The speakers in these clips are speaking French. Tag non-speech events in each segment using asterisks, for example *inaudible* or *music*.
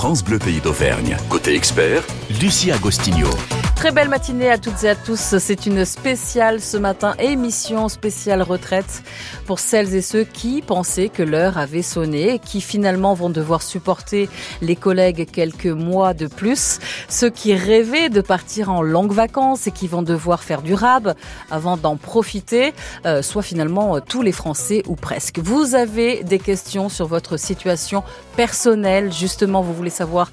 France Bleu Pays d'Auvergne. Côté expert, Lucie Agostinho. Très belle matinée à toutes et à tous. C'est une spéciale ce matin, émission spéciale retraite pour celles et ceux qui pensaient que l'heure avait sonné et qui finalement vont devoir supporter les collègues quelques mois de plus. Ceux qui rêvaient de partir en longues vacances et qui vont devoir faire du rab avant d'en profiter, euh, soit finalement euh, tous les Français ou presque. Vous avez des questions sur votre situation personnelle. Justement, vous voulez savoir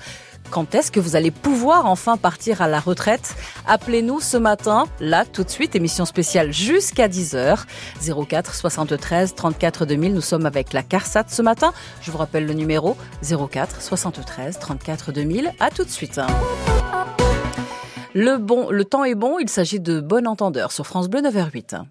quand est-ce que vous allez pouvoir enfin partir à la retraite? Appelez-nous ce matin, là tout de suite, émission spéciale jusqu'à 10h, 04 73 34 2000. Nous sommes avec la CARSAT ce matin. Je vous rappelle le numéro 04 73 34 2000. À tout de suite. Le, le temps est bon, il s'agit de Bon Entendeur sur France Bleu 9h08.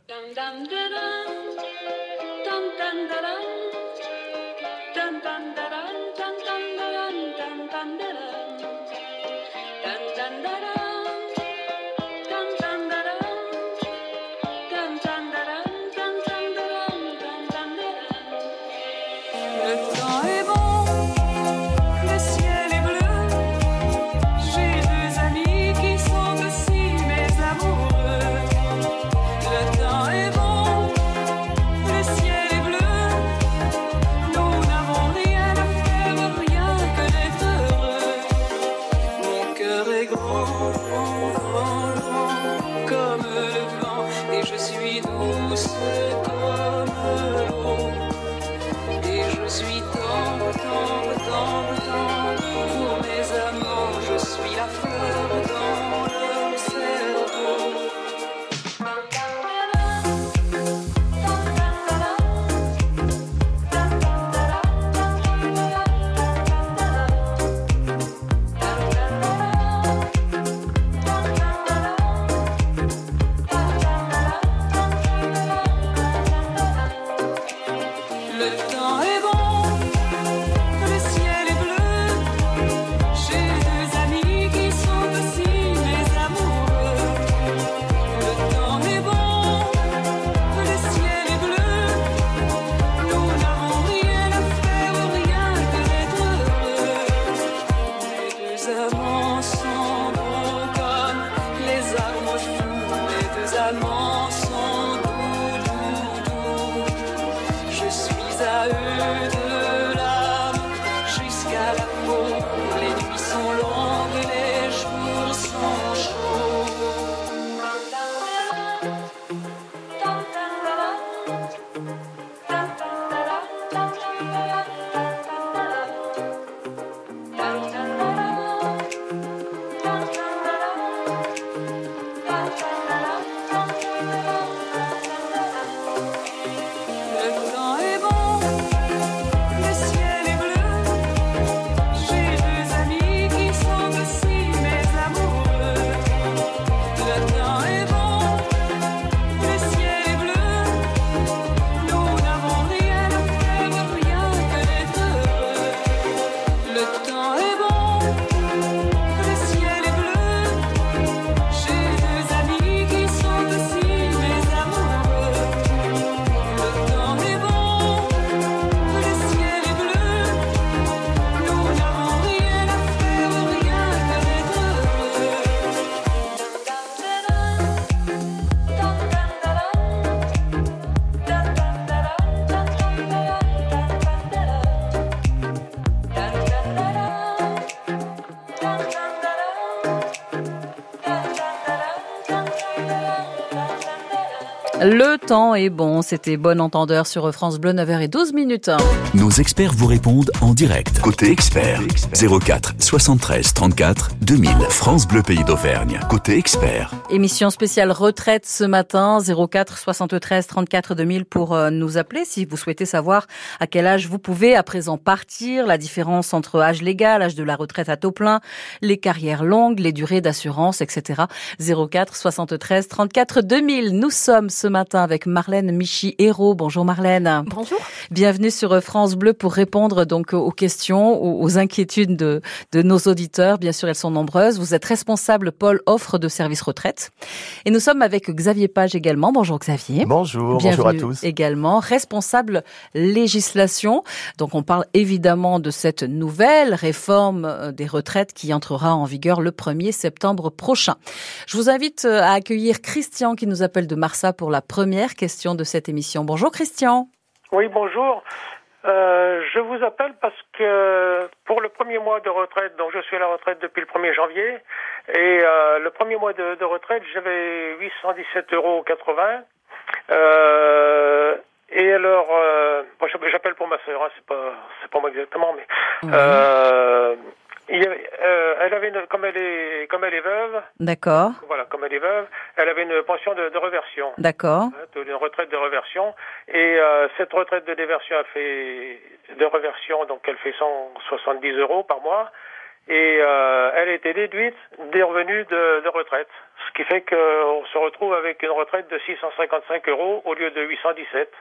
Temps est bon, c'était bon entendeur sur France Bleu 9h12 minutes. Nos experts vous répondent en direct. Côté expert, 04 73 34 2000 France Bleu Pays d'Auvergne. Côté expert. Émission spéciale retraite ce matin 04 73 34 2000 pour euh, nous appeler si vous souhaitez savoir à quel âge vous pouvez à présent partir, la différence entre âge légal, âge de la retraite à taux plein, les carrières longues, les durées d'assurance, etc. 04 73 34 2000. Nous sommes ce matin avec Marlène Michi-Hérault. Bonjour Marlène. Bonjour. Bienvenue sur France Bleu pour répondre donc aux questions, aux inquiétudes de, de nos auditeurs. Bien sûr, elles sont nombreuses. Vous êtes responsable pôle offre de services retraite. Et nous sommes avec Xavier Page également. Bonjour Xavier. Bonjour, bonjour à tous. Également responsable législation. Donc on parle évidemment de cette nouvelle réforme euh, des retraites qui entrera en vigueur le 1er septembre prochain. Je vous invite euh, à accueillir Christian qui nous appelle de Marsa pour la première question de cette émission. Bonjour Christian. Oui, bonjour. Euh, je vous appelle parce que pour le premier mois de retraite, donc je suis à la retraite depuis le 1er janvier, et euh, le premier mois de, de retraite, j'avais 817,80 euros. Euh, et alors, euh, j'appelle pour ma sœur, hein, c'est pas, c'est pas moi exactement, mais euh, il euh, elle avait une, comme elle est comme elle est veuve. D'accord. Voilà, comme elle est veuve, elle avait une pension de, de reversion. D'accord. Hein, une retraite de reversion et euh, cette retraite de déversion a fait de reversion donc elle fait 170 euros par mois et euh, elle était déduite des revenus de, de retraite, ce qui fait qu'on se retrouve avec une retraite de 655 euros au lieu de 817.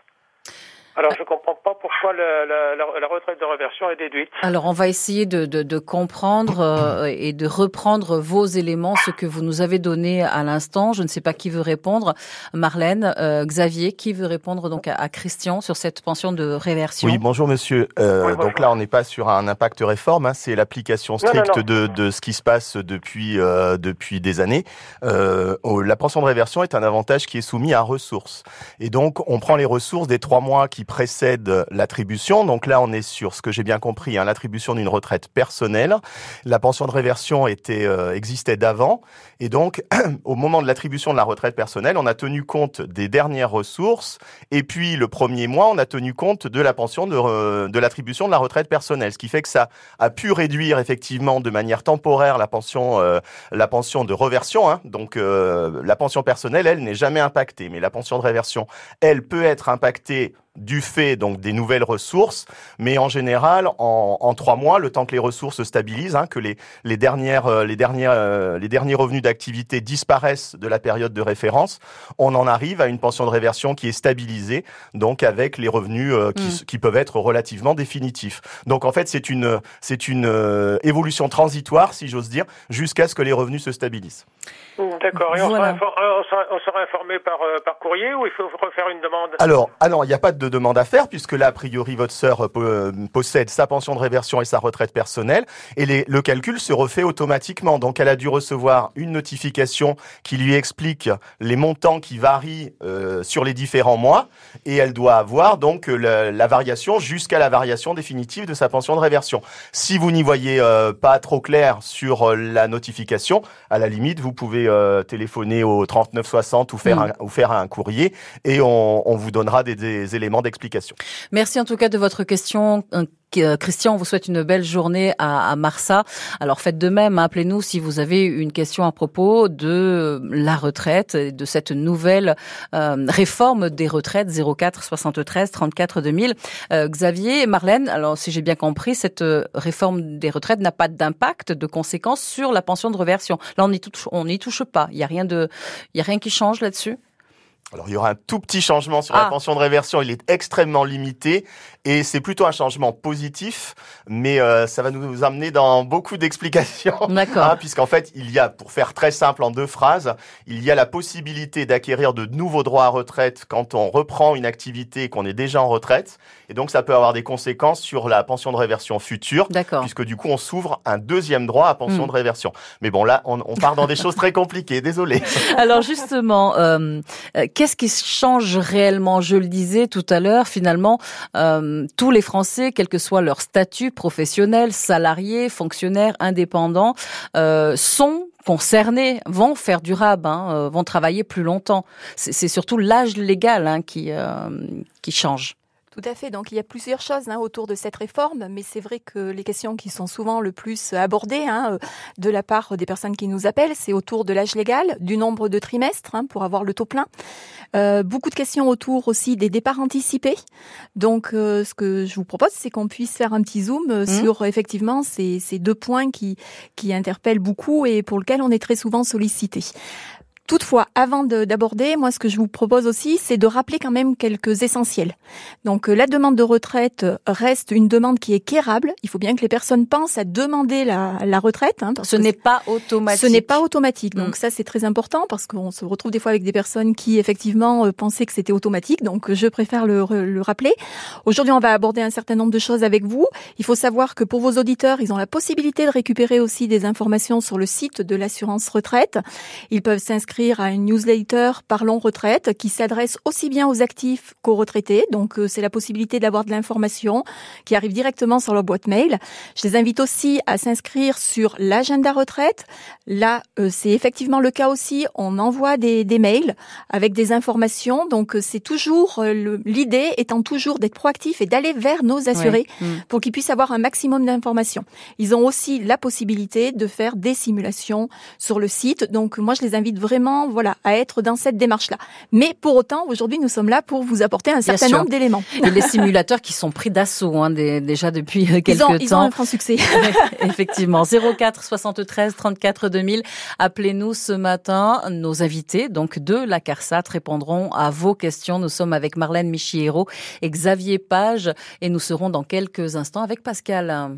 Alors, je ne comprends pas pourquoi la, la, la, retraite de reversion est déduite. Alors, on va essayer de, de, de comprendre euh, et de reprendre vos éléments, ce que vous nous avez donné à l'instant. Je ne sais pas qui veut répondre. Marlène, euh, Xavier, qui veut répondre donc à, à, Christian sur cette pension de réversion? Oui, bonjour monsieur. Euh, oui, bonjour. Donc là, on n'est pas sur un impact réforme, hein, c'est l'application stricte non, non, non. De, de ce qui se passe depuis, euh, depuis des années. Euh, la pension de réversion est un avantage qui est soumis à ressources. Et donc, on prend les ressources des trois mois qui précède l'attribution. Donc là, on est sur ce que j'ai bien compris, hein, l'attribution d'une retraite personnelle. La pension de réversion était euh, existait d'avant, et donc *clears throat* au moment de l'attribution de la retraite personnelle, on a tenu compte des dernières ressources, et puis le premier mois, on a tenu compte de la pension de, euh, de l'attribution de la retraite personnelle, ce qui fait que ça a pu réduire effectivement de manière temporaire la pension euh, la pension de reversion. Hein. Donc la pension personnelle, elle n'est jamais impactée, mais la pension de réversion, elle peut être impactée du fait donc des nouvelles ressources, mais en général en, en trois mois, le temps que les ressources se stabilisent, hein, que les, les dernières euh, les dernières euh, les derniers revenus d'activité disparaissent de la période de référence, on en arrive à une pension de réversion qui est stabilisée, donc avec les revenus euh, qui, mmh. qui, peuvent être relativement définitifs. Donc en fait c'est une c'est une euh, évolution transitoire, si j'ose dire, jusqu'à ce que les revenus se stabilisent. D'accord. Et on, voilà. sera, on, sera, on, sera, informé par, euh, par courrier ou il faut refaire une demande? Alors, ah non, il n'y a pas de demande à faire puisque là, a priori, votre sœur euh, possède sa pension de réversion et sa retraite personnelle et les, le calcul se refait automatiquement. Donc, elle a dû recevoir une notification qui lui explique les montants qui varient euh, sur les différents mois et elle doit avoir donc la, la variation jusqu'à la variation définitive de sa pension de réversion. Si vous n'y voyez euh, pas trop clair sur euh, la notification, à la limite, vous pouvez euh, téléphoner au 3960 ou faire, mmh. un, ou faire un courrier et on, on vous donnera des, des éléments d'explication. Merci en tout cas de votre question. Christian, on vous souhaite une belle journée à, Marsa. Alors faites de même, appelez-nous si vous avez une question à propos de la retraite, de cette nouvelle euh, réforme des retraites 04 73 34 2000. Euh, Xavier et Marlène, alors si j'ai bien compris, cette réforme des retraites n'a pas d'impact, de conséquences sur la pension de reversion. Là, on n'y touche, n'y pas. Il y a rien de, il a rien qui change là-dessus? Alors il y aura un tout petit changement sur ah. la pension de réversion, il est extrêmement limité et c'est plutôt un changement positif, mais euh, ça va nous amener dans beaucoup d'explications. *laughs* D'accord. Hein, Puisqu'en fait, il y a, pour faire très simple en deux phrases, il y a la possibilité d'acquérir de nouveaux droits à retraite quand on reprend une activité et qu'on est déjà en retraite. Et donc ça peut avoir des conséquences sur la pension de réversion future, puisque du coup on s'ouvre un deuxième droit à pension mmh. de réversion. Mais bon là, on, on part dans des *laughs* choses très compliquées, désolé. Alors justement, euh, qu'est-ce qui change réellement? Je le disais tout à l'heure, finalement, euh, tous les Français, quel que soit leur statut professionnel, salarié, fonctionnaire, indépendant, euh, sont concernés, vont faire du rab, hein, euh, vont travailler plus longtemps. C'est surtout l'âge légal hein, qui, euh, qui change. Tout à fait. Donc il y a plusieurs choses hein, autour de cette réforme, mais c'est vrai que les questions qui sont souvent le plus abordées hein, euh, de la part des personnes qui nous appellent, c'est autour de l'âge légal, du nombre de trimestres hein, pour avoir le taux plein. Euh, beaucoup de questions autour aussi des départs anticipés. Donc euh, ce que je vous propose, c'est qu'on puisse faire un petit zoom mmh. sur effectivement ces, ces deux points qui, qui interpellent beaucoup et pour lesquels on est très souvent sollicité. Toutefois, avant d'aborder, moi, ce que je vous propose aussi, c'est de rappeler quand même quelques essentiels. Donc, la demande de retraite reste une demande qui est quérable. Il faut bien que les personnes pensent à demander la, la retraite. Hein, ce n'est pas automatique. Ce n'est pas automatique. Donc, mm. ça, c'est très important parce qu'on se retrouve des fois avec des personnes qui, effectivement, pensaient que c'était automatique. Donc, je préfère le, le rappeler. Aujourd'hui, on va aborder un certain nombre de choses avec vous. Il faut savoir que pour vos auditeurs, ils ont la possibilité de récupérer aussi des informations sur le site de l'assurance retraite. Ils peuvent s'inscrire à une newsletter Parlons retraite qui s'adresse aussi bien aux actifs qu'aux retraités. Donc euh, c'est la possibilité d'avoir de l'information qui arrive directement sur leur boîte mail. Je les invite aussi à s'inscrire sur l'agenda retraite. Là, euh, c'est effectivement le cas aussi. On envoie des, des mails avec des informations. Donc euh, c'est toujours l'idée étant toujours d'être proactif et d'aller vers nos assurés mm. pour qu'ils puissent avoir un maximum d'informations. Ils ont aussi la possibilité de faire des simulations sur le site. Donc moi, je les invite vraiment, voilà, à être dans cette démarche-là. Mais pour autant, aujourd'hui, nous sommes là pour vous apporter un certain nombre d'éléments. Et les simulateurs qui sont pris d'assaut hein, déjà depuis quelques ils ont, temps. Ils ont un franc succès. *laughs* Effectivement. 04 73 34 2000. Appelez-nous ce matin. Nos invités, donc de la CARSAT, répondront à vos questions. Nous sommes avec Marlène Michiero et Xavier Page et nous serons dans quelques instants avec Pascal.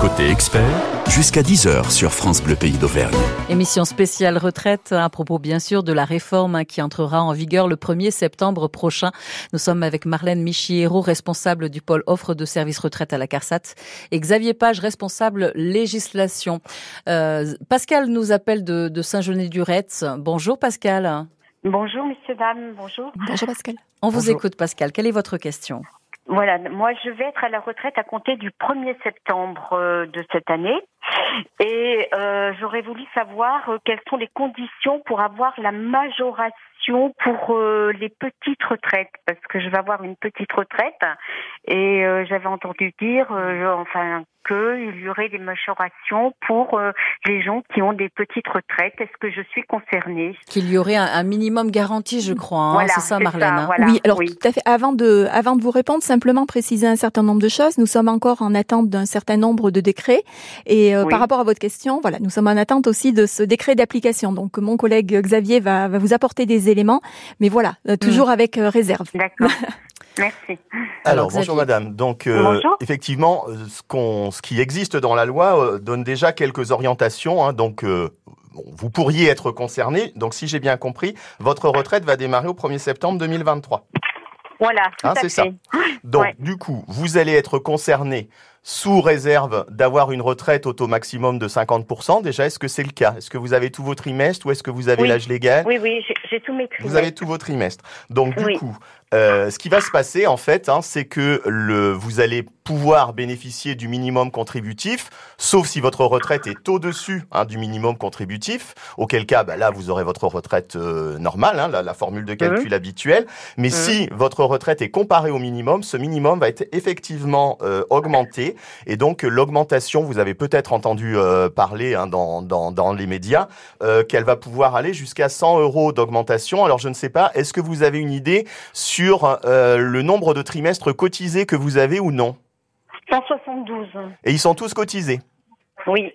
Côté expert, jusqu'à 10h sur France Bleu Pays d'Auvergne. Émission spéciale retraite à propos bien sûr de la réforme qui entrera en vigueur le 1er septembre prochain. Nous sommes avec Marlène Michiero, responsable du pôle offre de services retraite à la CARSAT et Xavier Page, responsable législation. Euh, Pascal nous appelle de, de Saint-Genis-du-Retz. Bonjour Pascal. Bonjour messieurs, dames, bonjour. Bonjour Pascal. On vous écoute Pascal, quelle est votre question? Voilà, moi je vais être à la retraite à compter du 1er septembre euh, de cette année et euh, j'aurais voulu savoir euh, quelles sont les conditions pour avoir la majoration pour les petites retraites parce que je vais avoir une petite retraite et j'avais entendu dire enfin qu'il y aurait des majorations pour euh, les gens qui ont des petites retraites. Est-ce que je suis concernée? Qu'il y aurait un, minimum garanti, je crois. Hein, c'est ça, Marlène. Hein. oui, alors tout à fait. Avant de, avant de vous répondre, simplement préciser un certain nombre de choses. Nous sommes encore en attente d'un certain nombre de décrets. Et euh, par rapport à votre question, voilà, nous sommes en attente aussi de ce décret d'application. Donc mon collègue Xavier va, va vous apporter des éléments. Mais voilà, euh, toujours mm. avec réserve. D'accord. *laughs* Merci. Alors, bonjour madame. Donc euh, effectivement, euh, ce, qu'on, ce qui existe dans la loi euh, donne déjà quelques orientations. Hein, donc vous pourriez être concerné. Donc si j'ai bien compris, votre retraite va démarrer au 1er septembre 2023. Voilà, hein, c'est ça. Donc du coup, vous allez être concerné sous réserve d'avoir une retraite au taux maximum de 50%. Déjà, est-ce que c'est le cas? Est-ce que vous avez tous vos trimestres ou est-ce que vous avez l'âge légal? Oui, oui, j'ai tous mes trimestres. Vous avez tous vos trimestres. Donc du coup, euh, ce qui va se passer en fait, hein, c'est que le, vous allez pouvoir bénéficier du minimum contributif, sauf si votre retraite est au-dessus hein, du minimum contributif, auquel cas bah, là vous aurez votre retraite euh, normale, hein, la, la, formule de calcul mmh. habituelle. Mais mmh. si votre retraite est comparée au minimum, ce minimum va être effectivement euh, augmenté, et donc l'augmentation, vous avez peut-être entendu euh, parler hein, dans, dans, dans, les médias, qu'elle va pouvoir aller jusqu'à 100 euros d'augmentation. Alors je ne sais pas, est-ce que vous avez une idée sur sur euh, le nombre de trimestres cotisés que vous avez ou non? 172. Et ils sont tous cotisés? Oui.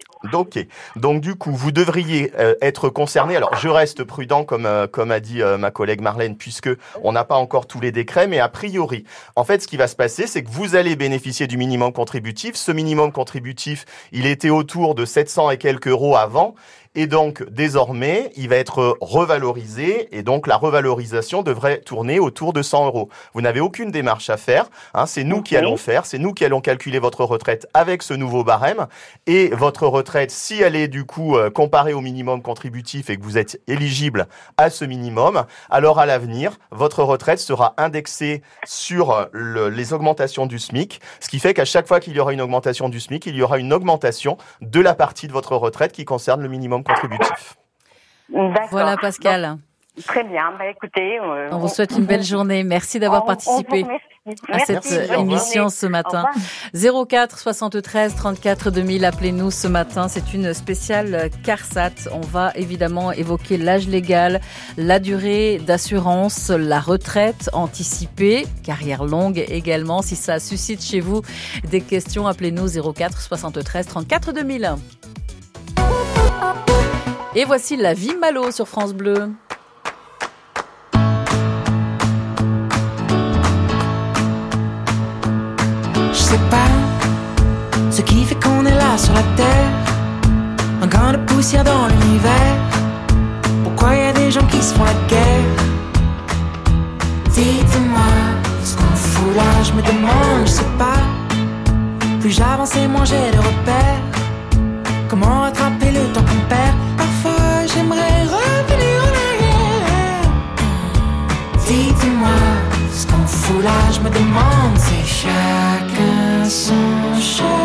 Donc du coup, vous devriez euh, être concerné. Alors, je reste prudent, comme euh, comme a dit ma collègue Marlène, puisque on n'a pas encore tous les décrets, mais a priori, en fait, ce qui va se passer, c'est que vous allez bénéficier du minimum contributif. Ce minimum contributif, il était autour de 700 et quelques euros avant, Et donc, désormais, il va être revalorisé et donc la revalorisation devrait tourner autour de 100 euros. Vous n'avez aucune démarche à faire. Hein, c'est nous qui allons faire, c'est nous qui allons calculer votre retraite avec ce nouveau barème et votre retraite, si elle est du coup euh, comparée au minimum contributif et que vous êtes éligible à ce minimum, alors à l'avenir, votre retraite sera indexée sur les augmentations du SMIC, ce qui fait qu'à chaque fois qu'il y aura une augmentation du SMIC, il y aura une augmentation de la partie de votre retraite qui concerne le minimum contributif. Voilà Pascal. Très bien. Bah, écoutez, euh, on vous souhaite une belle journée. Merci d'avoir participé à cette émission ce matin. 04 73 34 2000, appelez-nous ce matin. C'est une spéciale CARSAT. On va évidemment évoquer l'âge légal, la durée d'assurance, la retraite anticipée, carrière longue également. Si ça suscite chez vous des questions, appelez-nous 04 73 34 2000. Et voici la vie Malo sur France Bleu. pas ce qui fait qu'on est là sur la terre. Un grain de poussière dans l'univers. Pourquoi y a des gens qui se font la guerre? Dites-moi ce qu'on fout là, je me demande, je sais pas. Plus j'avance et moins j'ai de repères. Comment rattraper le temps qu'on perd? J'aimerais revenir en arrière. Dites-moi ce qu'on fout là, je me demande, c'est chacun son chemin.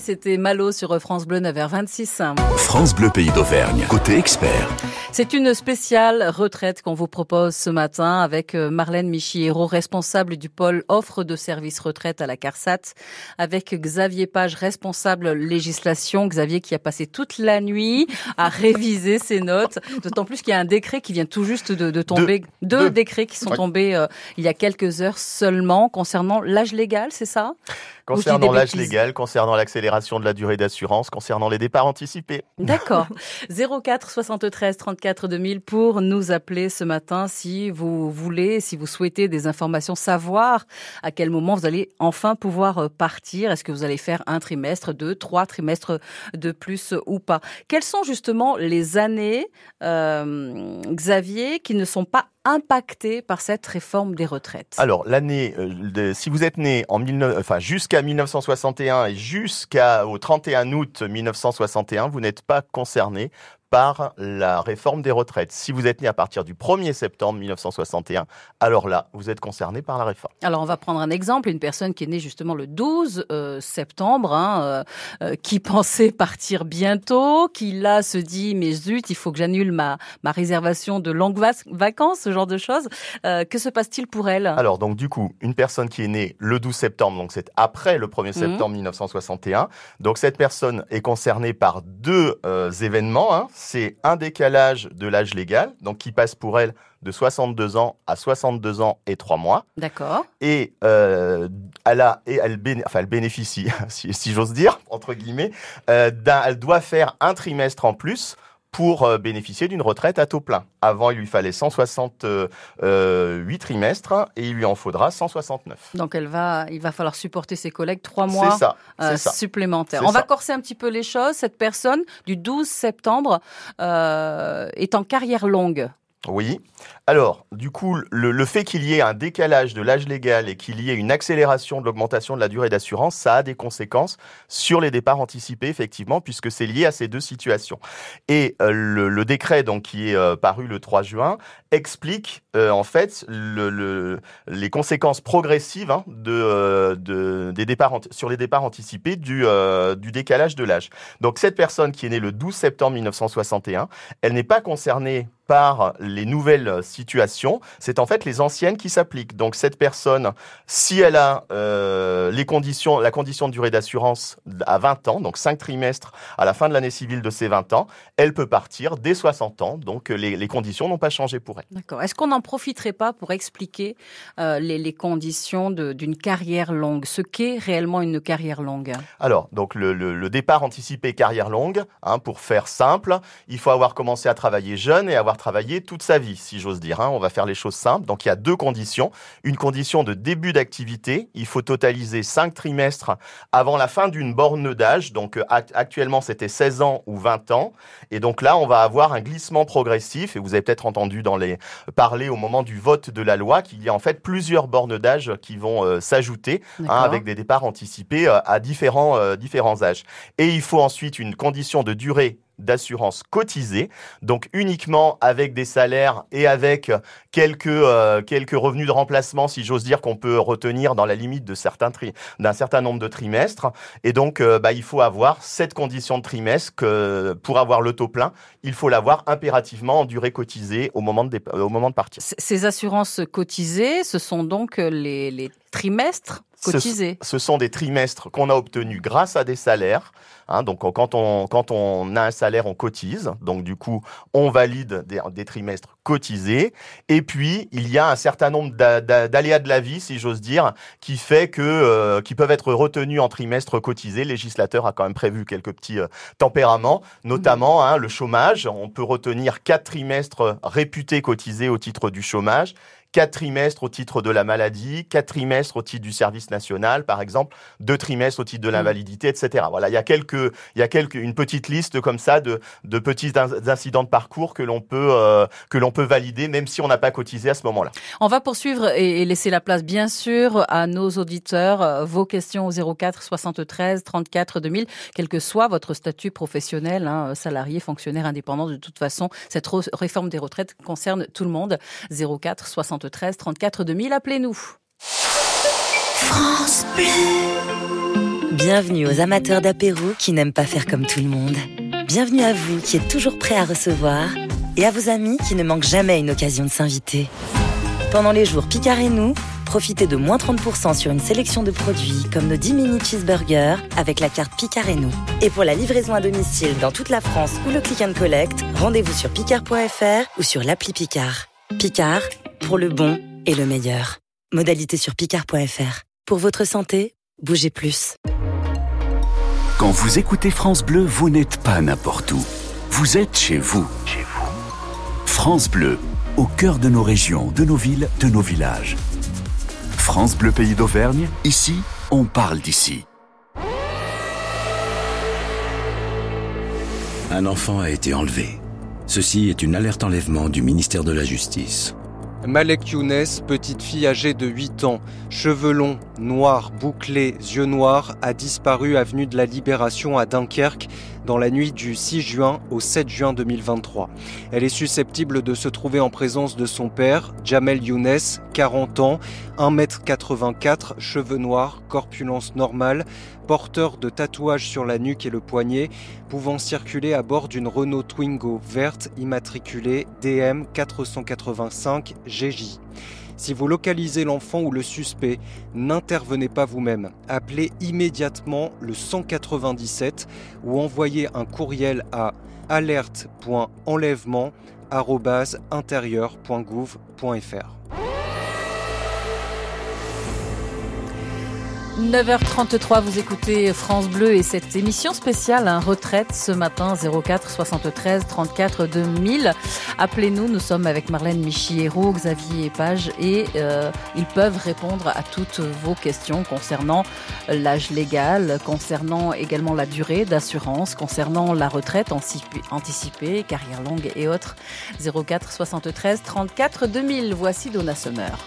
C'était Malo sur France Bleu 9h26. France Bleu Pays d'Auvergne, côté expert. C'est une spéciale retraite qu'on vous propose ce matin avec euh, Marlène Michiero, responsable du pôle offre de services retraite à la CARSAT, avec Xavier Page, responsable législation. Xavier qui a passé toute la nuit à *laughs* réviser ses notes, d'autant plus qu'il y a un décret qui vient tout juste de, tomber, deux, décrets qui sont tombés euh, il y a quelques heures seulement concernant l'âge légal, c'est ça? Concernant l'âge légal, concernant l'accélération de la durée d'assurance, concernant les départs anticipés. *laughs* D'accord. 04 73 34 2000 pour nous appeler ce matin si vous voulez, si vous souhaitez des informations, savoir à quel moment vous allez enfin pouvoir euh, partir. Est-ce que vous allez faire un trimestre, deux, trois trimestres de plus ou pas? Quelles sont justement les années, euh, Xavier, qui ne sont pas impacté par cette réforme des retraites. Alors, l'année, euh, si vous êtes né en enfin, jusqu'à 1961 et jusqu'au 31 août 1961, vous n'êtes pas concerné par la réforme des retraites. Si vous êtes né à partir du 1er septembre 1961, alors là, vous êtes concerné par la réforme. Alors on va prendre un exemple, une personne qui est née justement le 12 euh, septembre, hein, euh, euh, qui pensait partir bientôt, qui là se dit mais zut, il faut que j'annule ma, ma réservation de longues vacances, ce genre de choses. que se passe-t-il pour elle? Alors donc du coup, une personne qui est née le 12 septembre, donc c'est après le 1er mhm. septembre 1961, donc cette personne est concernée par deux événements. Hein, c'est un décalage de l'âge légal, donc qui passe pour elle de 62 ans à 62 ans et 3 mois. D'accord. Et, euh, elle, a, et elle, enfin, elle bénéficie, *laughs* si, j'ose dire, entre guillemets, euh, elle doit faire un trimestre en plus pour euh, bénéficier d'une retraite à taux plein. Avant, il lui fallait 168 trimestres et il lui en faudra 169. Donc, elle va, il va falloir supporter ses collègues trois mois euh, supplémentaires. On va corser un petit peu les choses. Cette personne, du 12 septembre, euh, est en carrière longue. Oui. Alors, du coup, le, fait qu'il y ait un décalage de l'âge légal et qu'il y ait une accélération de l'augmentation de la durée d'assurance, ça a des conséquences sur les départs anticipés, effectivement, puisque c'est lié à ces deux situations. Et euh, le, décret, donc, qui est euh, paru le 3 juin, explique euh, en fait le, les conséquences progressives hein, de, des départs sur les départs anticipés du, du décalage de l'âge. Donc, cette personne qui est née le 12 septembre 1961, elle n'est pas concernée par les nouvelles situations, c'est en fait les anciennes qui s'appliquent. Donc cette personne, si elle a euh, les conditions, la condition de durée d'assurance à 20 ans, donc 5 trimestres à la fin de l'année civile de ses 20 ans, elle peut partir dès 60 ans. Donc les, les conditions n'ont pas changé pour elle. D'accord. Est-ce qu'on n'en profiterait pas pour expliquer euh, les, les, conditions d'une carrière longue, ce qu'est réellement une carrière longue? Alors, donc le, le, le, départ anticipé carrière longue, hein, pour faire simple, il faut avoir commencé à travailler jeune et avoir travailler toute sa vie, si j'ose dire. Hein. On va faire les choses simples. Donc il y a deux conditions. Une condition de début d'activité. Il faut totaliser cinq trimestres avant la fin d'une borne d'âge. Donc euh, actuellement c'était 16 ans ou 20 ans. Et donc là on va avoir un glissement progressif. Et vous avez peut-être entendu dans les parler au moment du vote de la loi qu'il y a en fait plusieurs bornes d'âge qui vont euh, s'ajouter hein, avec des départs anticipés euh, à différents, différents âges. Et il faut ensuite une condition de durée d'assurance cotisée, donc uniquement avec des salaires et avec quelques euh, quelques revenus de remplacement, si j'ose dire, qu'on peut retenir dans la limite de certains d'un certain nombre de trimestres. Et donc, euh, bah, il faut avoir cette condition de trimestre que pour avoir le taux plein, il faut l'avoir impérativement en durée cotisée au moment de au moment de partir. Ces assurances cotisées, ce sont donc les, les trimestres cotisés. Ce, ce sont des trimestres qu'on a obtenus grâce à des salaires. Hein, donc quand on, quand on a un salaire, on cotise. Donc du coup, on valide des, des trimestres cotisés. Et puis, il y a un certain nombre d'aléas de la vie, si j'ose dire, qui fait que euh, qui peuvent être retenus en trimestre cotisé. Le législateur a quand même prévu quelques petits euh, tempéraments, notamment hein, le chômage. On peut retenir quatre trimestres réputés cotisés au titre du chômage quatre trimestres au titre de la maladie, quatre trimestres au titre du service national, par exemple, deux trimestres au titre de mm. l'invalidité, etc. Voilà, il y a quelques, il y a quelques, une petite liste comme ça de, de petits incidents de parcours que l'on peut, euh, que l'on peut valider, même si on n'a pas cotisé à ce moment-là. On va poursuivre et, laisser la place, bien sûr, à nos auditeurs. Vos questions au 04 73 34 2000, quel que soit votre statut professionnel, hein, salarié, fonctionnaire, indépendant. De toute façon, cette réforme des retraites concerne tout le monde. 04 73 13 34 2000. Appelez-nous. France Bleu. Bienvenue aux amateurs d'apéro qui n'aiment pas faire comme tout le monde. Bienvenue à vous qui êtes toujours prêts à recevoir et à vos amis qui ne manquent jamais une occasion de s'inviter. Pendant les jours Picard et nous, profitez de moins 30% sur une sélection de produits comme nos 10 mini cheeseburgers avec la carte Picard et nous. Et pour la livraison à domicile dans toute la France ou le click and collect, rendez-vous sur picard.fr ou sur l'appli Picard. Picard, pour le bon et le meilleur. Modalité sur picard.fr. Pour votre santé, bougez plus. Quand vous écoutez France Bleu, vous n'êtes pas n'importe où. Vous êtes chez vous. Chez vous. France Bleu, au cœur de nos régions, de nos villes, de nos villages. France Bleu Pays d'Auvergne, ici, on parle d'ici. Un enfant a été enlevé. Ceci est une alerte enlèvement du ministère de la Justice. Malek Younes, petite fille âgée de 8 ans, cheveux longs, noirs, bouclés, yeux noirs, a disparu avenue de la Libération à Dunkerque dans la nuit du 6 juin au 7 juin 2023. Elle est susceptible de se trouver en présence de son père, Jamel Younes, 40 ans, 1m84, cheveux noirs, corpulence normale, porteur de tatouages sur la nuque et le poignet, pouvant circuler à bord d'une Renault Twingo verte immatriculée DM 485 GJ. Si vous localisez l'enfant ou le suspect, n'intervenez pas vous-même. Appelez immédiatement le 197 ou envoyez un courriel à alerte.enlèvement.intérieur.gouv.fr. 9h33, vous écoutez France Bleu et cette émission spéciale, un retraite ce matin 04 73 34 2000. Appelez-nous, nous sommes avec Marlène Michiero, Xavier Page et euh, ils peuvent répondre à toutes vos questions concernant l'âge légal, concernant également la durée d'assurance, concernant la retraite anticipée, carrière longue et autres. 04 73 34 2000. Voici Donna Summer.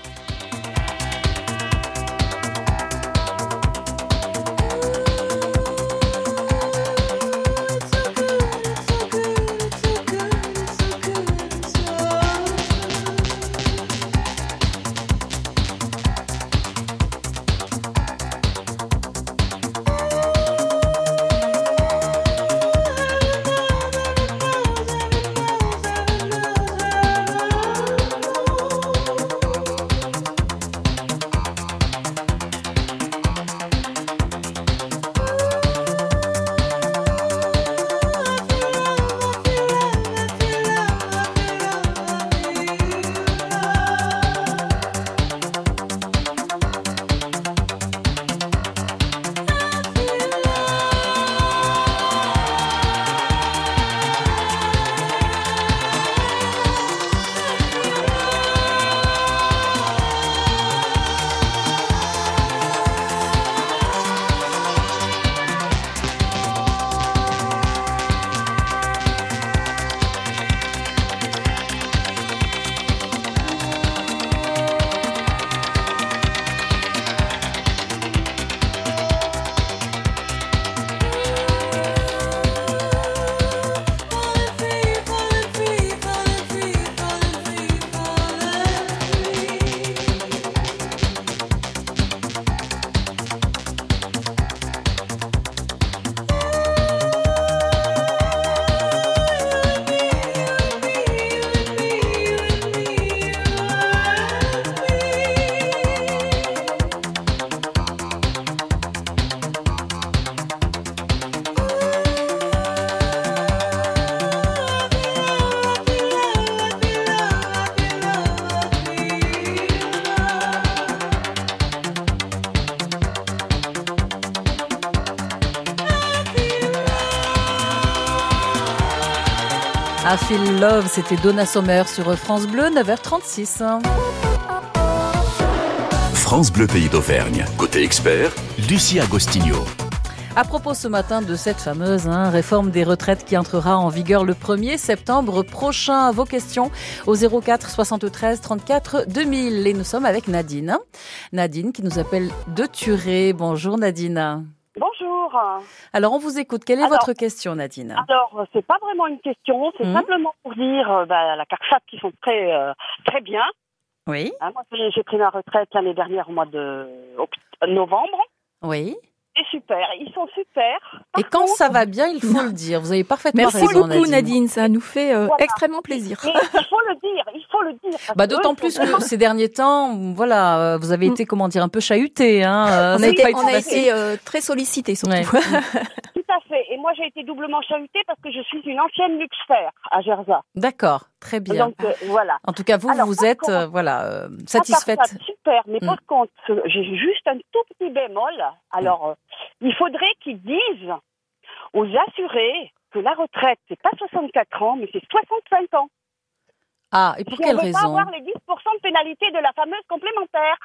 'I Feel Love, c'était Donna Sommer sur France Bleu, 9h36. France Bleu Pays d'Auvergne. Côté expert, Lucie Agostinho. À propos ce matin de cette fameuse hein, réforme des retraites qui entrera en vigueur le 1er septembre prochain, vos questions au 04 73 34 2000. Et nous sommes avec Nadine. Nadine qui nous appelle de Turé. Bonjour Nadine. Bonjour. Alors, on vous écoute. Quelle est votre question, Nadine Alors, c'est pas vraiment une question, c'est Mhm. simplement pour dire euh, bah, la CARSAT qui sont très euh, très bien. Oui. Hein, moi, j'ai pris ma retraite l'année dernière au mois de novembre. Oui. C'est super, ils sont super. Et quand ça va bien, il faut le dire. Vous avez parfaitement Merci raison, beaucoup Nadine, ça nous fait euh, Voilà. extrêmement plaisir. Mais il faut le dire, il faut le dire. Bah, d'autant plus que ces derniers temps, voilà, euh, vous avez été, comment dire, un peu chahuté. Hein, euh, on a été, on a euh, très sollicités surtout. Ouais. *laughs* À fait. Et moi, j'ai été doublement chahutée parce que je suis une ancienne Luxfer à Gerza. D'accord, très bien. Donc, euh, voilà. En tout cas, vous, Alors, vous êtes, contre, euh, voilà, euh, satisfaite. ça, super, mais Mm. par contre, j'ai juste un tout petit bémol. Alors, il faudrait qu'ils disent aux assurés que la retraite, c'est pas 64 ans, mais c'est 65 ans. Ah, et pour quelle on veut raison? pas avoir les 10% de pénalité de la fameuse complémentaire.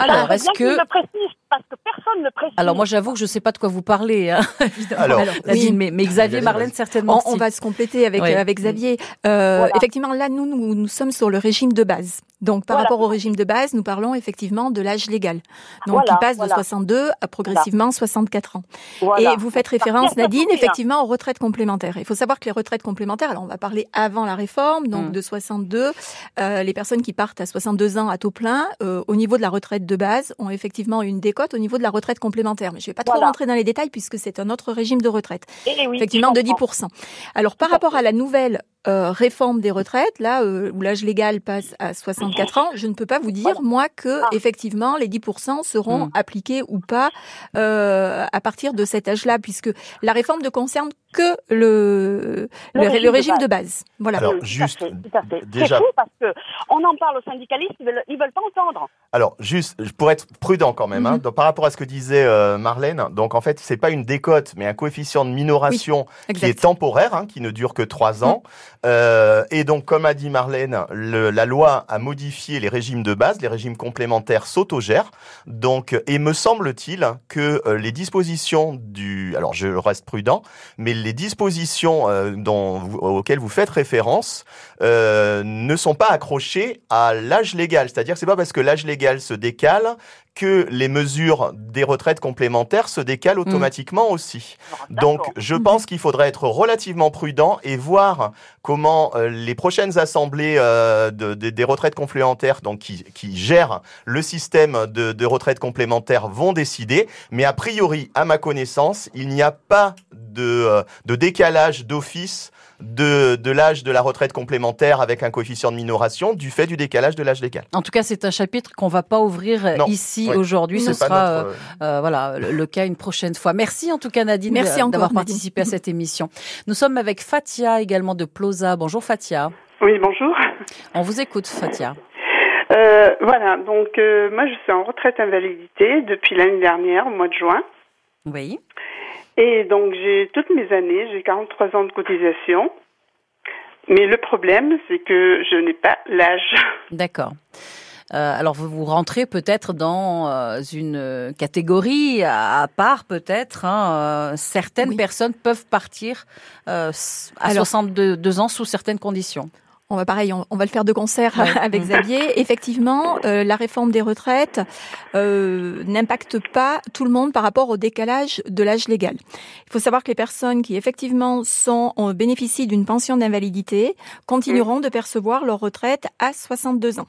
Alors, Ça, est-ce que- précise, parce que personne ne précise. Alors moi j'avoue que je ne sais pas de quoi vous parlez, hein, *laughs* évidemment. Alors, Nadine, oui. mais, mais Xavier, Marlène certainement. On, va se compléter avec, Oui. euh, avec Xavier. Euh, Voilà. Effectivement, là, nous, nous, nous sommes sur le régime de base. Donc, par Voilà. rapport au régime de base, nous parlons effectivement de l'âge légal. Donc, Voilà, qui passe voilà. de 62 à progressivement 64 ans. Et vous faites référence, Nadine, 61. effectivement, aux retraites complémentaires. Il faut savoir que les retraites complémentaires, alors on va parler avant la réforme, donc Mm. de 62, euh, les personnes qui partent à 62 ans à taux plein, euh, au niveau de la retraite de base, ont effectivement une décote au niveau de la retraite complémentaire. Mais je ne vais pas trop rentrer dans les détails puisque c'est un autre régime de retraite Eh oui, effectivement de comprends. 10%. Alors par rapport à la nouvelle euh, réforme des retraites, là euh, où l'âge légal passe à 64 ans, je ne peux pas vous dire moi que Ah. effectivement les 10% seront Mm. appliqués ou pas euh, à partir de cet âge-là, puisque la réforme ne concerne que le Le le, régime le de base. de base. Voilà. Alors, Oui, tout à juste, fait, tout à fait. déjà- C'est fou parce que on en parle aux syndicalistes, ils veulent, ils veulent pas entendre. Alors, juste, pour être prudent quand même, hein, Mhm. donc, par rapport à ce que disait euh, Marlène, donc en fait, c'est pas une décote, mais un coefficient de minoration qui est temporaire, hein, qui ne dure que trois ans. Euh, et donc, comme a dit Marlène, le- la loi a modifié les régimes de base, les régimes complémentaires s'autogèrent. Donc, et me semble-t-il que euh, les dispositions du, alors je reste prudent, mais les dispositions euh, dont vous- auxquelles vous faites référence euh, ne sont pas accrochées à l'âge légal. C'est-à-dire que c'est pas parce que l'âge légal se décale que les mesures des retraites complémentaires se décalent automatiquement aussi. Donc, je pense qu'il faudrait être relativement prudent et voir comment euh, les prochaines assemblées euh, de- de- des retraites complémentaires, donc qui, qui gèrent le système de, de retraite complémentaire, vont décider. Mais a priori, à ma connaissance, il n'y a pas de, euh, de décalage d'office de, de l'âge de la retraite complémentaire avec un coefficient de minoration du fait du décalage de l'âge légal. En tout cas, c'est un chapitre qu'on va pas ouvrir euh, Non. ici Oui. aujourd'hui. Ce sera notre, euh, euh, voilà le, le cas une prochaine fois. Merci en tout cas Nadine Merci de- encore, d'avoir Nadine. participé à cette émission. Nous sommes avec Fatia également de Plosa. Bonjour Fatia. Oui, bonjour. On vous écoute Fatia. Euh, voilà, donc euh, moi je suis en retraite invalidité depuis l'année dernière, au mois de juin. Oui. Et donc j'ai toutes mes années, j'ai 43 ans de cotisation. Mais le problème, c'est que je n'ai pas l'âge. *laughs* D'accord. Euh, alors vous vous rentrez peut-être dans euh, une catégorie à, à part peut-être. hein, euh, certaines personnes peuvent partir euh, à Alors- 62 ans sous certaines conditions. On va pareil, on, on va le faire de concert Ouais. *laughs* avec. Xavier. *laughs* Effectivement, euh, la réforme des retraites euh, n'impacte pas tout le monde par rapport au décalage de l'âge légal. Il faut savoir que les personnes qui effectivement sont ont bénéficient d'une pension d'invalidité continueront de percevoir leur retraite à 62 ans.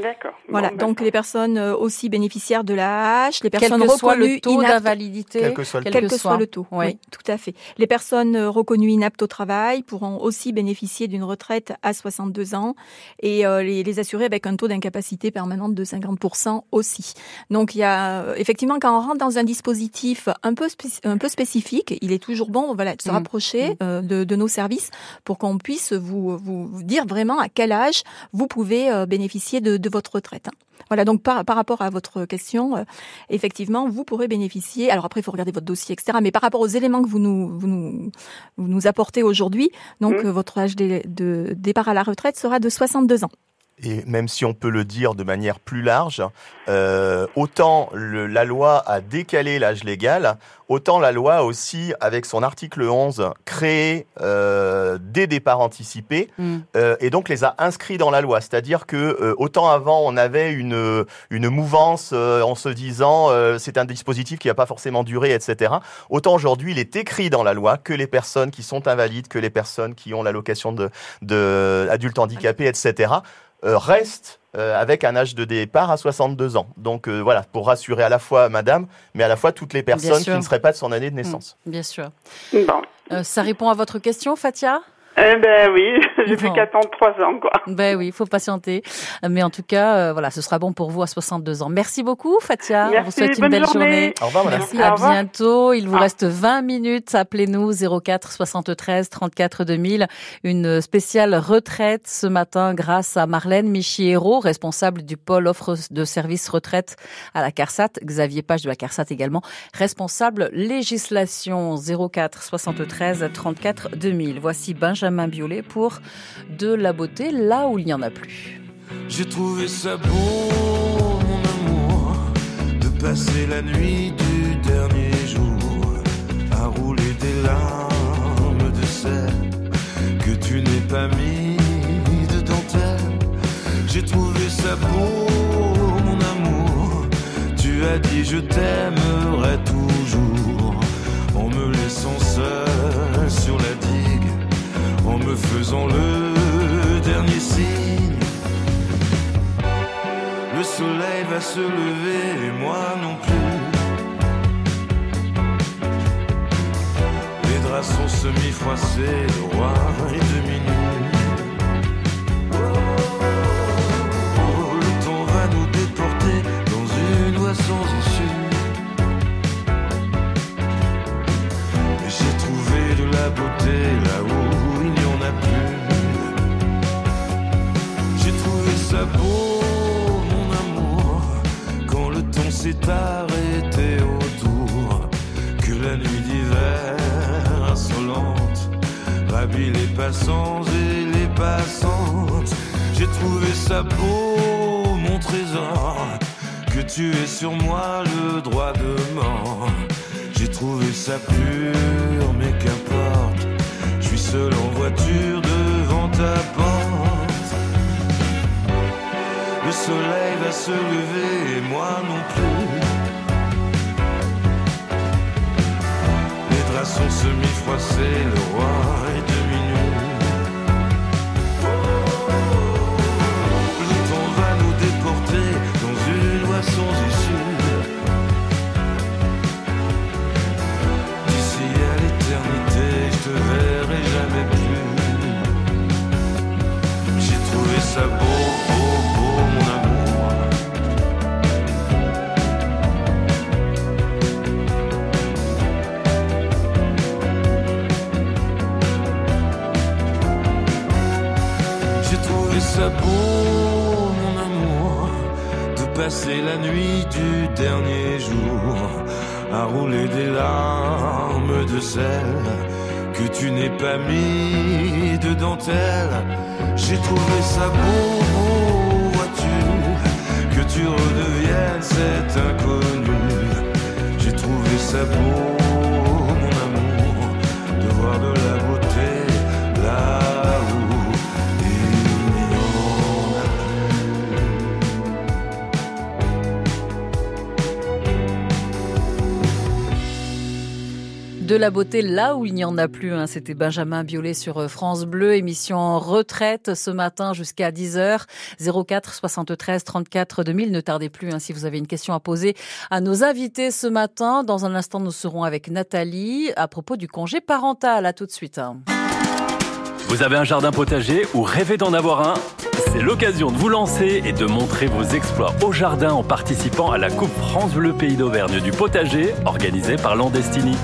D'accord. Voilà, Bon, ben, donc les personnes euh, aussi bénéficiaires de la hache, les Quel personnes que soit le reconnues taux inaptes- d'invalidité, Quel que soit le quel, quel que, soit. le taux. Oui. Oui, tout à fait. Les personnes euh, reconnues inaptes au travail pourront aussi bénéficier d'une retraite à 62 ans et euh, les, les assurés avec un taux d'incapacité permanente de 50% aussi. Donc il y a effectivement quand on rentre dans un dispositif un peu spéc- un peu spécifique, il est toujours bon voilà de se Mm. rapprocher euh, de, de nos services pour qu'on puisse vous, vous vous dire vraiment à quel âge vous pouvez euh, bénéficier de, de votre retraite. hein. Voilà, donc par, par rapport à votre question, euh, effectivement, vous pourrez bénéficier. Alors après, il faut regarder votre dossier, etc. Mais par rapport aux éléments que vous nous, vous nous, vous nous apportez aujourd'hui, donc Mm. euh, votre âge de, de départ à la retraite sera de 62 ans. Et même si on peut le dire de manière plus large, euh, autant le- la loi a décalé l'âge légal, autant la loi a aussi, avec son article 11, créé euh, des départs anticipés Mm. euh, et donc les a inscrits dans la loi. C'est-à-dire que euh, autant avant on avait une, une mouvance euh, en se disant euh, c'est un dispositif qui n'a pas forcément duré, etc. Autant aujourd'hui il est écrit dans la loi que les personnes qui sont invalides, que les personnes qui ont l'allocation de, de adultes handicapés, etc reste euh, avec un âge de départ à 62 ans. Donc euh, voilà, pour rassurer à la fois madame, mais à la fois toutes les personnes qui ne seraient pas de son année de naissance. Bien sûr. Bon. Euh, ça répond à votre question, Fatia? Eh ben oui, *laughs* j'ai fait qu'attendre trois ans, quoi. Ben oui, il faut patienter. Mais en tout cas, euh, voilà, ce sera bon pour vous à 62 ans. Merci beaucoup, Fatia. Merci, On vous souhaite une bonne belle journée. journée. Au revoir, madame. Merci, À au revoir. bientôt. Il vous reste 20 minutes. Appelez-nous 04 73 34 2000. Une spéciale retraite ce matin grâce à Marlène Michiero, responsable du pôle offre de services retraite à la CARSAT. Xavier Page de la CARSAT également, responsable législation 04 73 34 2000. Voici Benjamin Biolay pour De la beauté là où il n'y en a plus. J'ai trouvé ça beau, mon amour, de passer la nuit du dernier jour à rouler des larmes de sel que tu n'es pas mis de dentelle. J'ai trouvé ça beau, mon amour. Tu as dit je t'aimerai toujours en me laissant seul me faisant le dernier signe. Le soleil va se lever et moi non plus. Les draps sont semi-froissés, le roi est demi nu. Oh, le temps va nous déporter dans une voie sans issue. Et j'ai trouvé de la beauté là où s'est arrêté autour, que la nuit d'hiver insolente ravit les passants et les passantes. J'ai trouvé ça beau, mon trésor, que tu aies sur moi le droit de mort. J'ai trouvé ça pur, mais qu'importe, je suis seul en voiture devant ta porte. Soleil va se lever et moi non plus. Les draps sont semi-froissés, le roi est demi nu. Le temps va nous déporter dans une voie sans issue. D'ici à l'éternité, je te verrai jamais plus. J'ai trouvé ça beau, la nuit du dernier jour à rouler des larmes de sel que tu n'es pas mis de dentelle. J'ai trouvé ça beau, vois-tu, que tu redeviennes cet inconnu. J'ai trouvé ça beau, mon amour, de voir de la beauté De la beauté là où il n'y en a plus. hein. C'était Benjamin Biolay sur euh, France Bleu, émission retraite ce matin jusqu'à 10h. 04 73 34 2000. Ne tardez plus hein, si vous avez une question à poser à nos invités ce matin. Dans un instant, nous serons avec Nathalie à propos du congé parental. À tout de suite. hein. Vous avez un jardin potager ou rêvez d'en avoir un? C'est l'occasion de vous lancer et de montrer vos exploits au jardin en participant à la Coupe France Bleu Pays d'Auvergne du potager organisée par Landestini.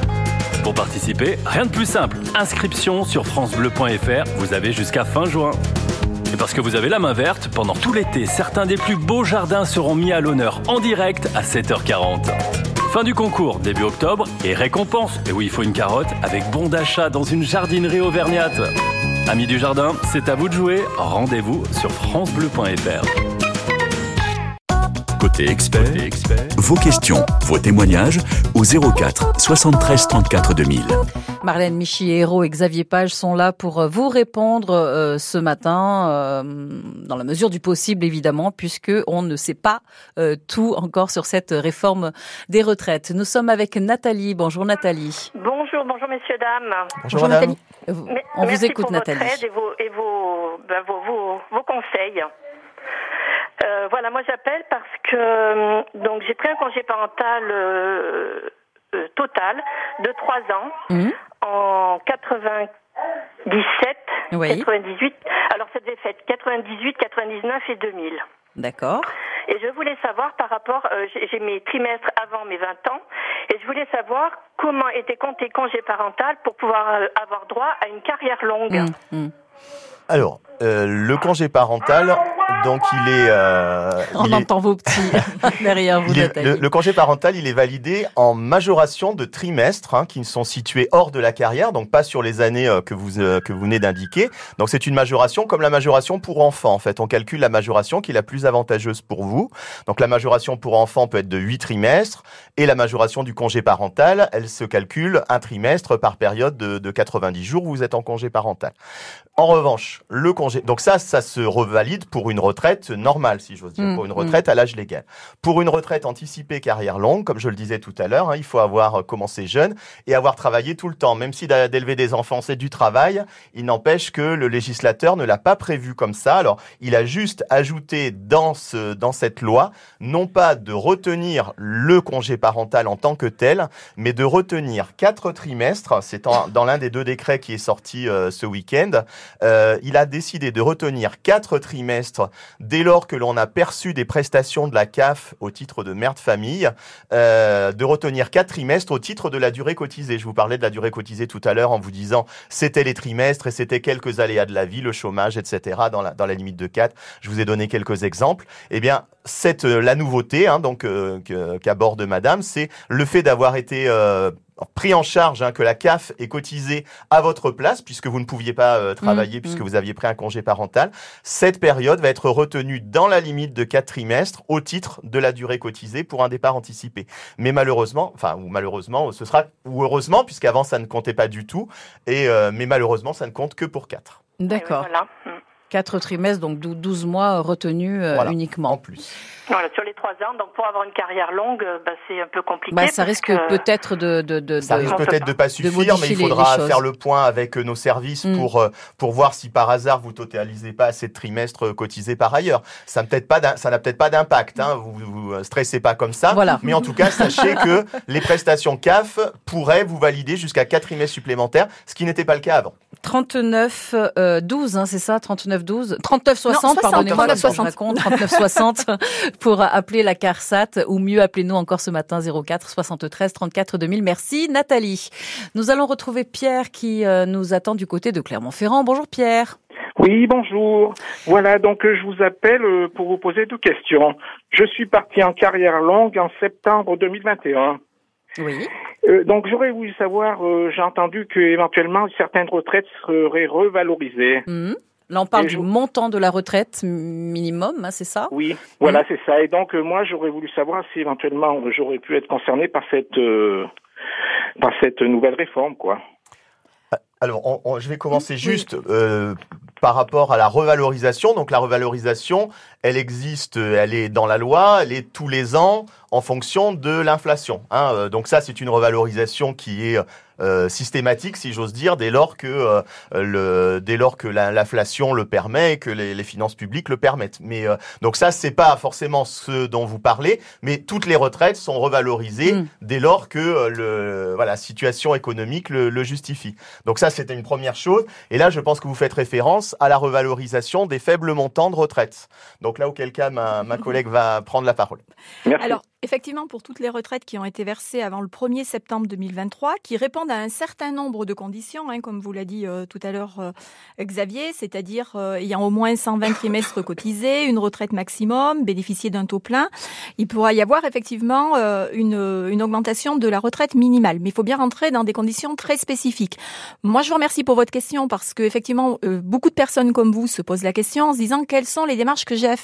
Pour participer, rien de plus simple. Inscription sur francebleu.fr, vous avez jusqu'à fin juin. Et parce que vous avez la main verte, pendant tout l'été, certains des plus beaux jardins seront mis à l'honneur en direct à 7h40. Fin du concours, début octobre, et récompense, et oui, il faut une carotte, avec bon d'achat dans une jardinerie auvergnate. Amis du jardin, c'est à vous de jouer. Rendez-vous sur francebleu.fr. Côté expert, vos questions, vos témoignages au 04 73 34 2000. Marlène Michiero et Xavier Page sont là pour euh, vous répondre euh, ce matin, euh, dans la mesure du possible évidemment, puisque on ne sait pas euh, tout encore sur cette réforme des retraites. Nous sommes avec Nathalie. Bonjour Nathalie. Bonjour, bonjour messieurs, dames. Bonjour, Bonjour, Nathalie. On vous merci écoute, pour votre Nathalie. aide et vos, et vos, ben, vos, vos, vos conseils. Euh, voilà, moi j'appelle parce que euh, donc j'ai pris un congé parental euh, euh, total de trois ans Mhm. en 97 Oui. 98. Alors, ça devait faire 98, 99 et 2000. D'accord. Et je voulais savoir par rapport, j'ai mes trimestres avant mes 20 ans, et je voulais savoir comment était compté congé parental pour pouvoir avoir droit à une carrière longue. Mmh, Alors, euh, le congé parental, donc il est... euh, *laughs* On il est- entend vos petits *laughs* derrière vous, est- le, le congé parental, il est validé en majoration de trimestres hein, qui sont situés hors de la carrière, donc pas sur les années euh, que vous euh, que vous venez d'indiquer. Donc c'est une majoration comme la majoration pour enfants. En fait, on calcule la majoration qui est la plus avantageuse pour vous. Donc la majoration pour enfants peut être de 8 trimestres et la majoration du congé parental, elle se calcule un trimestre par période de, de 90 jours où vous êtes en congé parental. En revanche, le congé, donc ça, ça se revalide pour une retraite normale, si j'ose dire, Mm, pour une mm. retraite à l'âge légal. Pour une retraite anticipée carrière longue, comme je le disais tout à l'heure, hein, il faut avoir euh, commencé jeune et avoir travaillé tout le temps. Même si d'élever des enfants, c'est du travail, il n'empêche que le législateur ne l'a pas prévu comme ça. Alors, il a juste ajouté dans, ce, dans cette loi, non pas de retenir le congé parental en tant que tel, mais de retenir quatre trimestres. C'est dans l'un des deux décrets qui est sorti euh, ce week-end. Euh, il a décidé de retenir quatre trimestres dès lors que l'on a perçu des prestations de la CAF au titre de mère de famille, euh, de retenir quatre trimestres au titre de la durée cotisée. Je vous parlais de la durée cotisée tout à l'heure en vous disant c'était les trimestres et c'était quelques aléas de la vie, le chômage, etc. dans la, dans la limite de 4. Je vous ai donné quelques exemples. Eh bien, cette, euh, la nouveauté hein, donc euh, qu'aborde Madame, c'est le fait d'avoir été pris en charge, hein, que la CAF ait cotisé à votre place, puisque vous ne pouviez pas euh, travailler, Mm, puisque mm. vous aviez pris un congé parental. Cette période va être retenue dans la limite de quatre trimestres au titre de la durée cotisée pour un départ anticipé. Mais malheureusement, enfin, ou malheureusement, ce sera, ou heureusement, puisqu'avant ça ne comptait pas du tout, et, euh, mais malheureusement, ça ne compte que pour quatre. D'accord. Voilà. Quatre trimestres, donc dou- 12 mois retenus euh, Voilà, uniquement. En plus. Voilà, sur les trois ans. Donc, pour avoir une carrière longue, euh, bah, c'est un peu compliqué. Bah, ça risque que- peut-être de, de, de, Ça risque peut-être de pas suffire, mais il faudra faire le point avec euh, nos services Mm. pour euh, pour voir si par hasard vous totalisez pas assez de trimestres euh, cotisés par ailleurs. Ça n'a peut-être pas d'im- ça n'a peut-être pas d'impact. Hein, vous, vous euh, stressez pas comme ça. Voilà. Mais en tout cas, sachez que les prestations CAF pourraient vous valider jusqu'à quatre trimestres supplémentaires, ce qui n'était pas le cas avant. 39 euh, 12, hein, c'est ça 39 12 39 60, Non, 60, pardonnez-moi, 39 comme ça, je raconte 39 60 *laughs* pour appeler la CARSAT ou mieux appelez-nous encore ce matin 04 73 34 2000. Merci Nathalie. Nous allons retrouver Pierre qui euh, nous attend du côté de Clermont-Ferrand. Bonjour Pierre. Oui, bonjour. Voilà, donc euh, je vous appelle euh, pour vous poser deux questions. Je suis parti en carrière longue en septembre 2021. Oui. Euh, donc j'aurais voulu savoir, euh, j'ai entendu que éventuellement certaines retraites seraient revalorisées. Mhm. Là, on parle Et du je- montant de la retraite minimum, hein, c'est ça? Oui, voilà, Mhm. c'est ça. Et donc euh, moi j'aurais voulu savoir si éventuellement j'aurais pu être concerné par cette euh, par cette nouvelle réforme, quoi. Alors, on- on- je vais commencer juste euh, par rapport à la revalorisation. Donc, la revalorisation, elle existe, euh, elle est dans la loi, elle est tous les ans en fonction de l'inflation. hein. Euh, donc, ça, c'est une revalorisation qui est euh, systématique, si j'ose dire, dès lors que euh, le, dès lors que la- l'inflation le permet et que les, les finances publiques le permettent. Mais euh, donc ça, c'est pas forcément ce dont vous parlez, mais toutes les retraites sont revalorisées dès lors que euh, le, voilà, la situation économique le, le justifie. Donc ça, c'était une première chose. Et là, je pense que vous faites référence à la revalorisation des faibles montants de retraite. Donc là, auquel cas, ma, ma collègue va prendre la parole. Alors, effectivement, pour toutes les retraites qui ont été versées avant le 1er septembre 2023, qui répondent à un certain nombre de conditions, hein, comme vous l'a dit euh, tout à l'heure euh, Xavier, c'est-à-dire euh, ayant au moins 120 *laughs* trimestres cotisés, une retraite maximum, bénéficier d'un taux plein, il pourra y avoir effectivement euh, une, une augmentation de la retraite minimale. Mais il faut bien rentrer dans des conditions très spécifiques. Moi, je vous remercie pour votre question parce que effectivement, euh, beaucoup de personnes comme vous se posent la question en se disant quelles sont les démarches que j'ai à faire.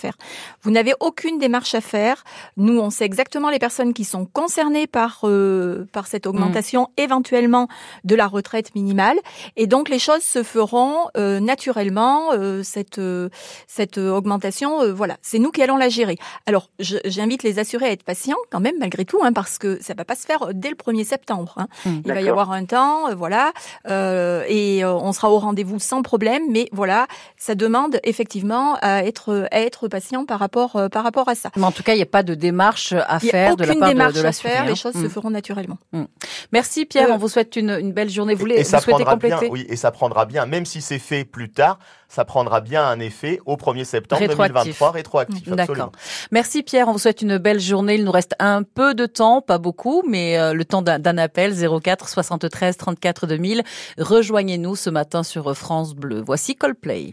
Vous n'avez aucune démarche à faire. Nous, on sait exactement les personnes qui sont concernées par euh, par cette augmentation éventuellement de la retraite minimale, et donc les choses se feront euh, naturellement. euh, cette euh, cette augmentation, euh, voilà, c'est nous qui allons la gérer. Alors, je- j'invite les assurés à être patients quand même malgré tout, hein, parce que ça va pas se faire dès le 1er septembre. hein. Il va y avoir un temps, euh, voilà, euh, et euh, on sera au rendez-vous sans problème. Mais voilà, ça demande effectivement à être à être patient par rapport euh, par rapport à ça. Mais en tout cas, il n'y a pas de démarche à faire de la part de, de, la faire, les choses se mm. feront naturellement. Mm. Merci Pierre, on vous souhaite une, une belle journée. Vous, et, vous souhaitez compléter Oui, et ça prendra bien, même si c'est fait plus tard, ça prendra bien un effet au 1er septembre 2023 rétroactif. D'accord. Merci Pierre, on vous souhaite une belle journée. Il nous reste un peu de temps, pas beaucoup, mais euh, le temps d'un appel 04 73 34 2000. Rejoignez-nous ce matin sur France Bleu. Voici Coldplay.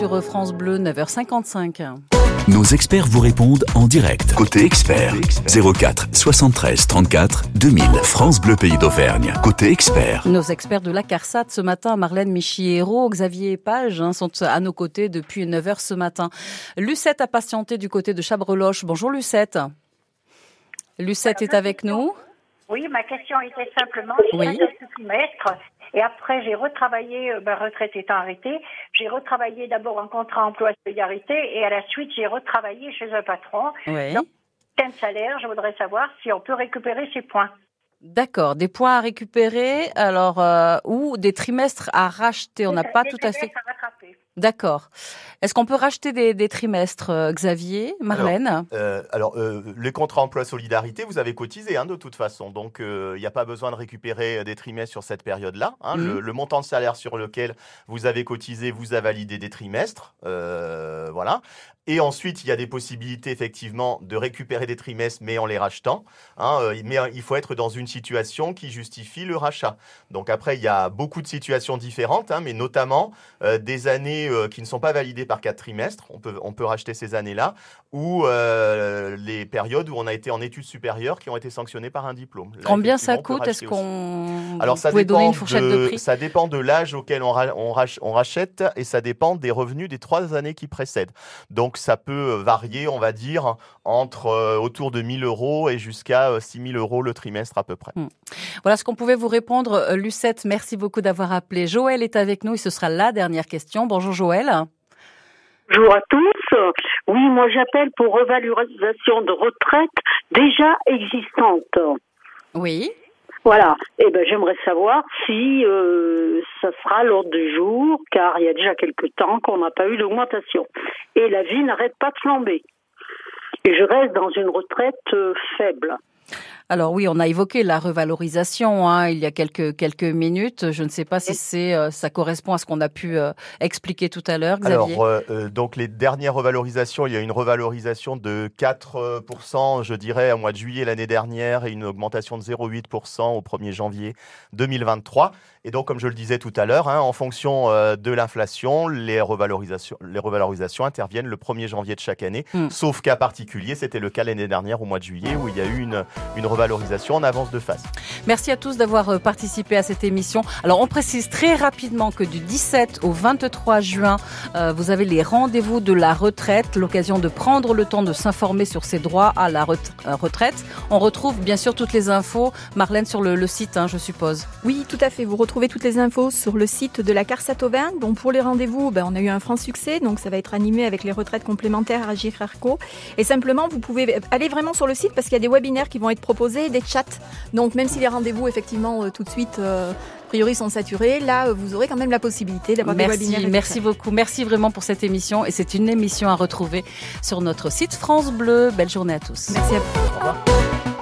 sur France Bleu, 9h55. Nos experts vous répondent en direct. Côté expert, 04 73 34 2000. France Bleu Pays d'Auvergne. Côté expert. Nos experts de la CARSAT ce matin, Marlène Michiero, Xavier Page, hein, sont à nos côtés depuis 9h ce matin. Lucette a patienté du côté de Chabreloche. Bonjour Lucette. Lucette est avec nous. Oui, ma question était simplement, oui. trimestre et après, j'ai retravaillé, euh, ma retraite étant arrêtée, j'ai retravaillé d'abord en contrat emploi solidarité et à la suite, j'ai retravaillé chez un patron. Oui. Donc, salaire, je voudrais savoir si on peut récupérer ces points. D'accord, des points à récupérer, alors euh, ou des trimestres à racheter. On n'a pas tout à fait. D'accord. Est-ce qu'on peut racheter des, trimestres, euh, Xavier, Marlène? Alors, euh, les contrats emploi solidarité, vous avez cotisé hein, de toute façon, donc il n'y a pas besoin de récupérer des trimestres sur cette période-là. Hein. Mmh. le, montant de salaire sur lequel vous avez cotisé vous a validé des trimestres, voilà. Et ensuite, il y a des possibilités effectivement de récupérer des trimestres, mais en les rachetant. Hein, mais il faut être dans une situation qui justifie le rachat. Donc après, il y a beaucoup de situations différentes, hein, mais notamment euh, des années qui ne sont pas validées par quatre trimestres. On peut, on peut racheter ces années-là ou les périodes où on a été en études supérieures qui ont été sanctionnées par un diplôme. Combien ça coûte? Est-ce qu'on alors ça dépend donner une fourchette de, prix? Ça dépend de l'âge auquel on, on, on, rachète et ça dépend des revenus des trois années qui précèdent. Donc ça peut varier, on va dire, entre autour de 1000 euros et jusqu'à 6000 euros le trimestre à peu près. Hmm. Voilà ce qu'on pouvait vous répondre. Lucette, merci beaucoup d'avoir appelé. Joël est avec nous et ce sera la dernière question. Bonjour Joël. Bonjour à tous. Oui, moi j'appelle pour revalorisation de retraite déjà existante. Oui. Voilà. Eh ben, j'aimerais savoir si euh, ça sera l'ordre du jour, car il y a déjà quelque temps qu'on n'a pas eu d'augmentation. Et la vie n'arrête pas de flamber. Et je reste dans une retraite euh, faible. Alors oui, on a évoqué la revalorisation hein, il y a quelques quelques minutes. Je ne sais pas si c'est euh, ça correspond à ce qu'on a pu euh, expliquer tout à l'heure. Alors euh, donc les dernières revalorisations, il y a une revalorisation de 4% je dirais, au mois de juillet l'année dernière et une augmentation de 0,8% au 1er janvier 2023. Et donc, comme je le disais tout à l'heure, hein, en fonction de l'inflation, les revalorisations, les revalorisations interviennent le 1er janvier de chaque année, hmm. sauf cas particulier, c'était le cas l'année dernière au mois de juillet où il y a eu une, une valorisation en avance de phase. Merci à tous d'avoir euh, participé à cette émission. Alors on précise très rapidement que du 17 au 23 juin, euh, vous avez les rendez-vous de la retraite, l'occasion de prendre le temps de s'informer sur ses droits à la euh, retraite. On retrouve bien sûr toutes les infos, Marlène, sur le, site, hein, je suppose. Oui, tout à fait. Vous retrouvez toutes les infos sur le site de la CARSAT-Auvin. Donc pour les rendez-vous, ben, on a eu un franc succès, donc ça va être animé avec les retraites complémentaires à Girarco. Et simplement, vous pouvez aller vraiment sur le site parce qu'il y a des webinaires qui vont être proposés des chats. Donc même si les rendez-vous effectivement euh, tout de suite euh, a priori sont saturés, là euh, vous aurez quand même la possibilité d'avoir des webinaires. Merci beaucoup, merci vraiment pour cette émission et c'est une émission à retrouver sur notre site France Bleu. Belle journée à tous. Merci à vous. Au revoir.